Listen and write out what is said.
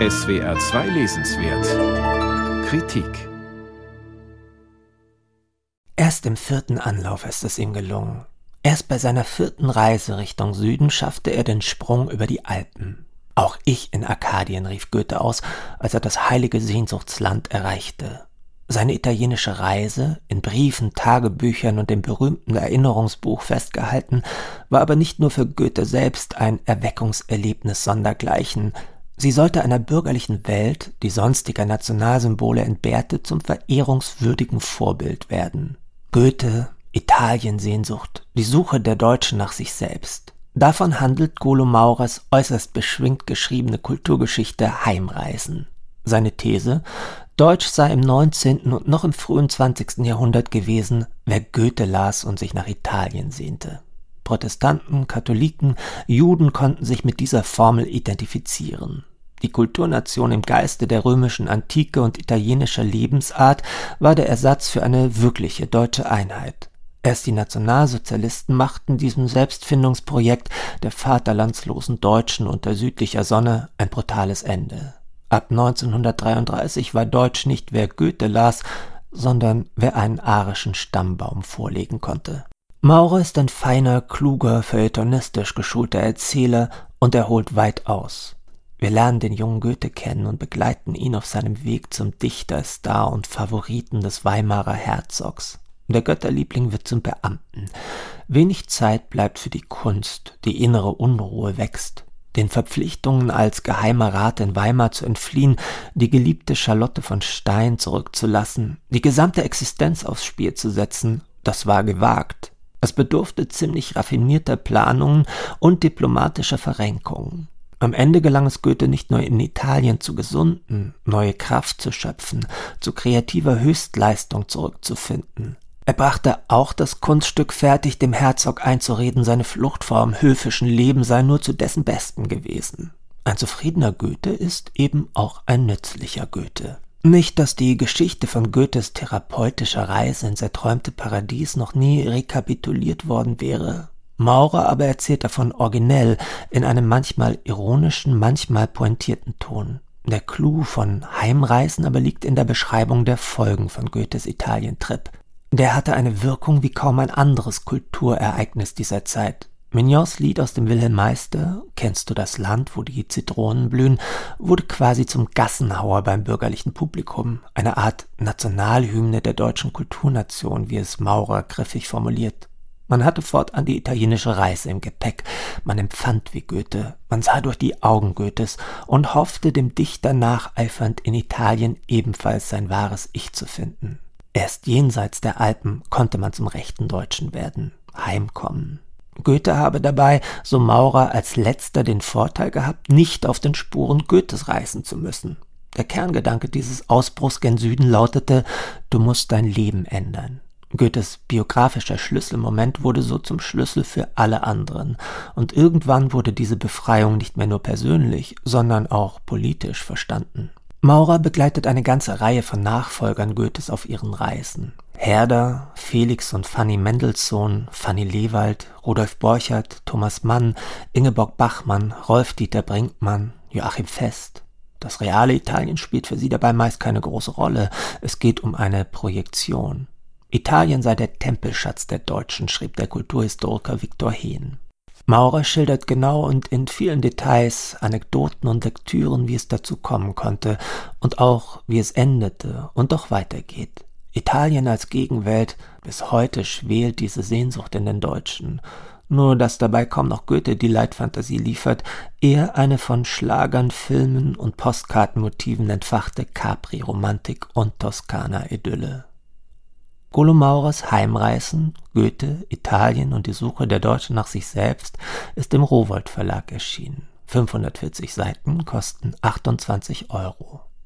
SWR 2 Lesenswert Kritik Erst im vierten Anlauf ist es ihm gelungen. Erst bei seiner vierten Reise Richtung Süden schaffte er den Sprung über die Alpen. Auch ich in Arkadien, rief Goethe aus, als er das heilige Sehnsuchtsland erreichte. Seine italienische Reise, in Briefen, Tagebüchern und dem berühmten Erinnerungsbuch festgehalten, war aber nicht nur für Goethe selbst ein Erweckungserlebnis sondergleichen, sie sollte einer bürgerlichen Welt, die sonstiger Nationalsymbole entbehrte, zum verehrungswürdigen Vorbild werden. Goethe, Italiensehnsucht, die Suche der Deutschen nach sich selbst. Davon handelt Golo Maurers äußerst beschwingt geschriebene Kulturgeschichte Heimreisen. Seine These, Deutsch sei im 19. und noch im frühen 20. Jahrhundert gewesen, wer Goethe las und sich nach Italien sehnte. Protestanten, Katholiken, Juden konnten sich mit dieser Formel identifizieren. Die Kulturnation im Geiste der römischen Antike und italienischer Lebensart war der Ersatz für eine wirkliche deutsche Einheit. Erst die Nationalsozialisten machten diesem Selbstfindungsprojekt der vaterlandslosen Deutschen unter südlicher Sonne ein brutales Ende. Ab 1933 war Deutsch nicht wer Goethe las, sondern wer einen arischen Stammbaum vorlegen konnte. Maurer ist ein feiner, kluger, feuilletonistisch geschulter Erzähler und er holt weit aus. Wir lernen den jungen Goethe kennen und begleiten ihn auf seinem Weg zum Dichter, Star und Favoriten des Weimarer Herzogs. Der Götterliebling wird zum Beamten. Wenig Zeit bleibt für die Kunst, die innere Unruhe wächst den Verpflichtungen als geheimer Rat in Weimar zu entfliehen, die geliebte Charlotte von Stein zurückzulassen, die gesamte Existenz aufs Spiel zu setzen, das war gewagt. Es bedurfte ziemlich raffinierter Planungen und diplomatischer Verrenkungen. Am Ende gelang es Goethe nicht nur in Italien zu gesunden, neue Kraft zu schöpfen, zu kreativer Höchstleistung zurückzufinden. Er brachte auch das Kunststück fertig, dem Herzog einzureden, seine Flucht vor dem höfischen Leben sei nur zu dessen Besten gewesen. Ein zufriedener Goethe ist eben auch ein nützlicher Goethe. Nicht, dass die Geschichte von Goethes therapeutischer Reise ins erträumte Paradies noch nie rekapituliert worden wäre. Maurer aber erzählt davon originell, in einem manchmal ironischen, manchmal pointierten Ton. Der Clou von Heimreisen aber liegt in der Beschreibung der Folgen von Goethes Italientrip. Der hatte eine Wirkung wie kaum ein anderes Kulturereignis dieser Zeit. Mignons Lied aus dem Wilhelm Meister, Kennst du das Land, wo die Zitronen blühen, wurde quasi zum Gassenhauer beim bürgerlichen Publikum, eine Art Nationalhymne der deutschen Kulturnation, wie es Maurer griffig formuliert. Man hatte fortan die italienische Reise im Gepäck, man empfand wie Goethe, man sah durch die Augen Goethes und hoffte dem Dichter nacheifernd in Italien ebenfalls sein wahres Ich zu finden. Erst jenseits der Alpen konnte man zum rechten Deutschen werden, heimkommen. Goethe habe dabei, so Maurer, als letzter den Vorteil gehabt, nicht auf den Spuren Goethes reisen zu müssen. Der Kerngedanke dieses Ausbruchs gen Süden lautete, du musst dein Leben ändern. Goethes biografischer Schlüsselmoment wurde so zum Schlüssel für alle anderen, und irgendwann wurde diese Befreiung nicht mehr nur persönlich, sondern auch politisch verstanden. Maurer begleitet eine ganze Reihe von Nachfolgern Goethes auf ihren Reisen. Herder, Felix und Fanny Mendelssohn, Fanny Lewald, Rudolf Borchert, Thomas Mann, Ingeborg Bachmann, Rolf-Dieter Brinkmann, Joachim Fest. Das reale Italien spielt für sie dabei meist keine große Rolle. Es geht um eine Projektion. Italien sei der Tempelschatz der Deutschen, schrieb der Kulturhistoriker Viktor Hehn. Maurer schildert genau und in vielen Details, Anekdoten und Lektüren, wie es dazu kommen konnte und auch wie es endete und doch weitergeht. Italien als Gegenwelt, bis heute schwelt diese Sehnsucht in den Deutschen. Nur dass dabei kaum noch Goethe die Leitfantasie liefert, eher eine von Schlagern, Filmen und Postkartenmotiven entfachte Capri-Romantik und Toskana-Idylle. Golomaurers Heimreisen, Goethe, Italien und die Suche der Deutschen nach sich selbst ist im Rowohlt Verlag erschienen. 540 Seiten kosten 28 Euro